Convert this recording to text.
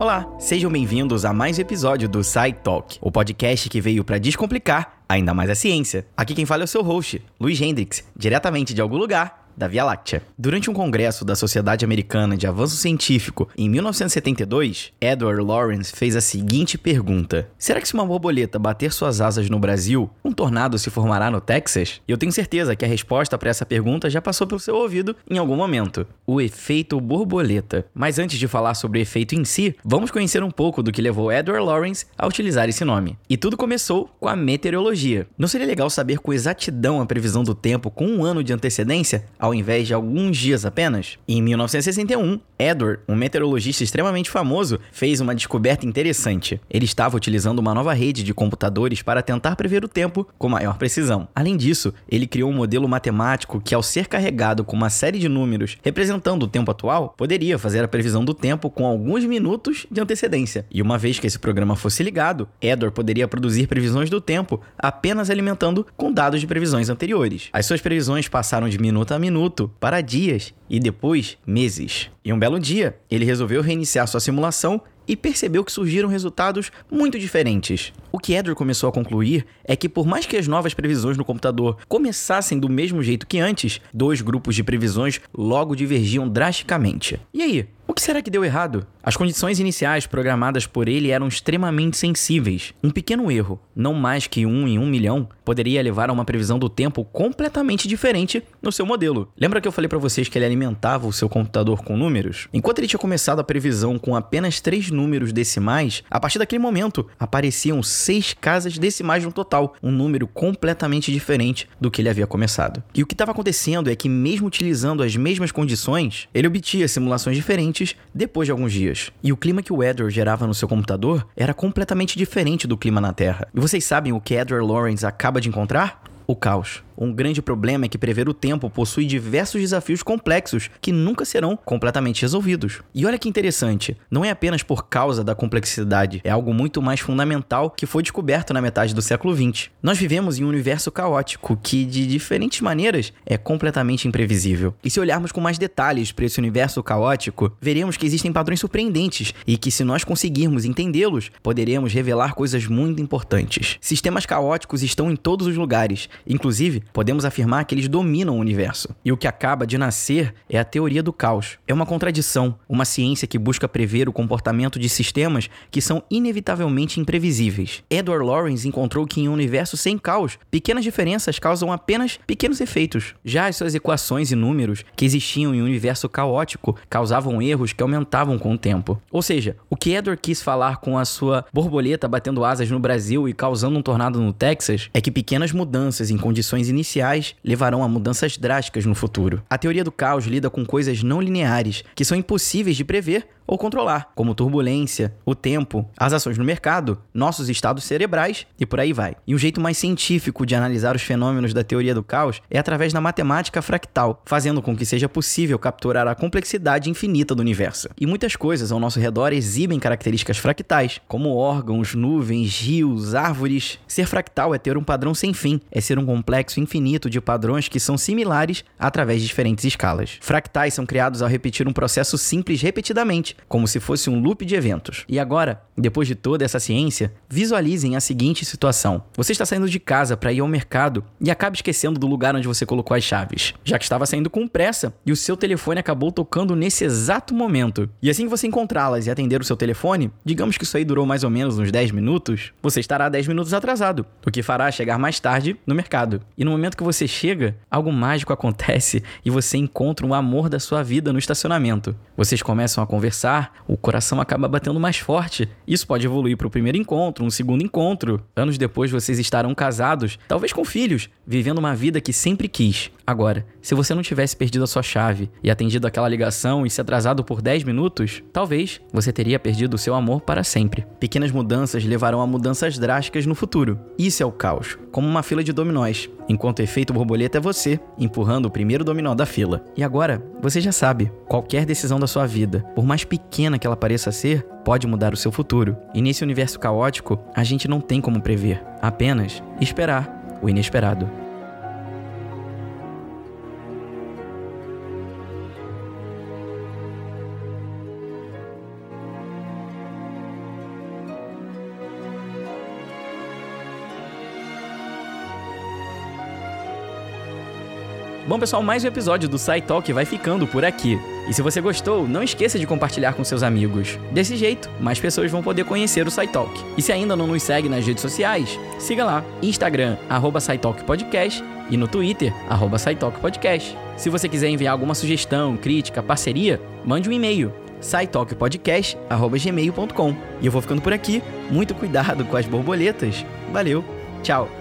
Olá, sejam bem-vindos a mais um episódio do Sci Talk, o podcast que veio para descomplicar ainda mais a ciência. Aqui quem fala é o seu host, Luiz Hendrix, diretamente de algum lugar da Via Láctea. Durante um congresso da Sociedade Americana de Avanço Científico em 1972, Edward Lawrence fez a seguinte pergunta: Será que se uma borboleta bater suas asas no Brasil, um tornado se formará no Texas? E eu tenho certeza que a resposta para essa pergunta já passou pelo seu ouvido em algum momento: o efeito borboleta. Mas antes de falar sobre o efeito em si, vamos conhecer um pouco do que levou Edward Lawrence a utilizar esse nome. E tudo começou com a meteorologia. Não seria legal saber com exatidão a previsão do tempo com um ano de antecedência? Ao invés de alguns dias apenas? Em 1961, Edward, um meteorologista extremamente famoso, fez uma descoberta interessante. Ele estava utilizando uma nova rede de computadores para tentar prever o tempo com maior precisão. Além disso, ele criou um modelo matemático que, ao ser carregado com uma série de números representando o tempo atual, poderia fazer a previsão do tempo com alguns minutos de antecedência. E uma vez que esse programa fosse ligado, Edward poderia produzir previsões do tempo apenas alimentando com dados de previsões anteriores. As suas previsões passaram de minuto a minuto minuto para dias e depois meses. E um belo dia, ele resolveu reiniciar sua simulação e percebeu que surgiram resultados muito diferentes. O que Edward começou a concluir é que, por mais que as novas previsões no computador começassem do mesmo jeito que antes, dois grupos de previsões logo divergiam drasticamente. E aí, que será que deu errado? As condições iniciais programadas por ele eram extremamente sensíveis. Um pequeno erro, não mais que um em um milhão, poderia levar a uma previsão do tempo completamente diferente no seu modelo. Lembra que eu falei para vocês que ele alimentava o seu computador com números? Enquanto ele tinha começado a previsão com apenas três números decimais, a partir daquele momento apareciam seis casas decimais no total, um número completamente diferente do que ele havia começado. E o que estava acontecendo é que, mesmo utilizando as mesmas condições, ele obtinha simulações diferentes depois de alguns dias. E o clima que o Edward gerava no seu computador era completamente diferente do clima na Terra. E vocês sabem o que Edward Lawrence acaba de encontrar? O caos. Um grande problema é que prever o tempo possui diversos desafios complexos que nunca serão completamente resolvidos. E olha que interessante, não é apenas por causa da complexidade, é algo muito mais fundamental que foi descoberto na metade do século XX. Nós vivemos em um universo caótico que, de diferentes maneiras, é completamente imprevisível. E se olharmos com mais detalhes para esse universo caótico, veremos que existem padrões surpreendentes e que, se nós conseguirmos entendê-los, poderemos revelar coisas muito importantes. Sistemas caóticos estão em todos os lugares, inclusive podemos afirmar que eles dominam o universo. E o que acaba de nascer é a teoria do caos. É uma contradição, uma ciência que busca prever o comportamento de sistemas que são inevitavelmente imprevisíveis. Edward Lawrence encontrou que em um universo sem caos, pequenas diferenças causam apenas pequenos efeitos. Já as suas equações e números que existiam em um universo caótico causavam erros que aumentavam com o tempo. Ou seja, o que Edward quis falar com a sua borboleta batendo asas no Brasil e causando um tornado no Texas é que pequenas mudanças em condições iniciais levarão a mudanças drásticas no futuro. A teoria do caos lida com coisas não lineares, que são impossíveis de prever ou controlar, como turbulência, o tempo, as ações no mercado, nossos estados cerebrais e por aí vai. E um jeito mais científico de analisar os fenômenos da teoria do caos é através da matemática fractal, fazendo com que seja possível capturar a complexidade infinita do universo. E muitas coisas ao nosso redor exibem características fractais, como órgãos, nuvens, rios, árvores. Ser fractal é ter um padrão sem fim, é ser um complexo infinito de padrões que são similares através de diferentes escalas. Fractais são criados ao repetir um processo simples repetidamente, como se fosse um loop de eventos. E agora, depois de toda essa ciência, visualizem a seguinte situação: você está saindo de casa para ir ao mercado e acaba esquecendo do lugar onde você colocou as chaves, já que estava saindo com pressa e o seu telefone acabou tocando nesse exato momento. E assim que você encontrá-las e atender o seu telefone, digamos que isso aí durou mais ou menos uns 10 minutos, você estará 10 minutos atrasado, o que fará chegar mais tarde no mercado. E no momento que você chega, algo mágico acontece e você encontra o amor da sua vida no estacionamento. Vocês começam a conversar, o coração acaba batendo mais forte. Isso pode evoluir para o primeiro encontro, um segundo encontro. Anos depois vocês estarão casados, talvez com filhos, vivendo uma vida que sempre quis. Agora, se você não tivesse perdido a sua chave e atendido aquela ligação e se atrasado por 10 minutos, talvez você teria perdido o seu amor para sempre. Pequenas mudanças levarão a mudanças drásticas no futuro. Isso é o caos, como uma fila de dominós, enquanto o efeito borboleta é você, empurrando o primeiro dominó da fila. E agora, você já sabe, qualquer decisão da sua vida, por mais pequena que ela pareça ser, pode mudar o seu futuro. E nesse universo caótico, a gente não tem como prever, apenas esperar o inesperado. Bom, pessoal, mais um episódio do SciTalk vai ficando por aqui. E se você gostou, não esqueça de compartilhar com seus amigos. Desse jeito, mais pessoas vão poder conhecer o SciTalk. E se ainda não nos segue nas redes sociais, siga lá, Instagram, arroba Podcast e no Twitter, arroba Podcast. Se você quiser enviar alguma sugestão, crítica, parceria, mande um e-mail, scitalkpodcast.gmail.com. E eu vou ficando por aqui. Muito cuidado com as borboletas. Valeu, tchau!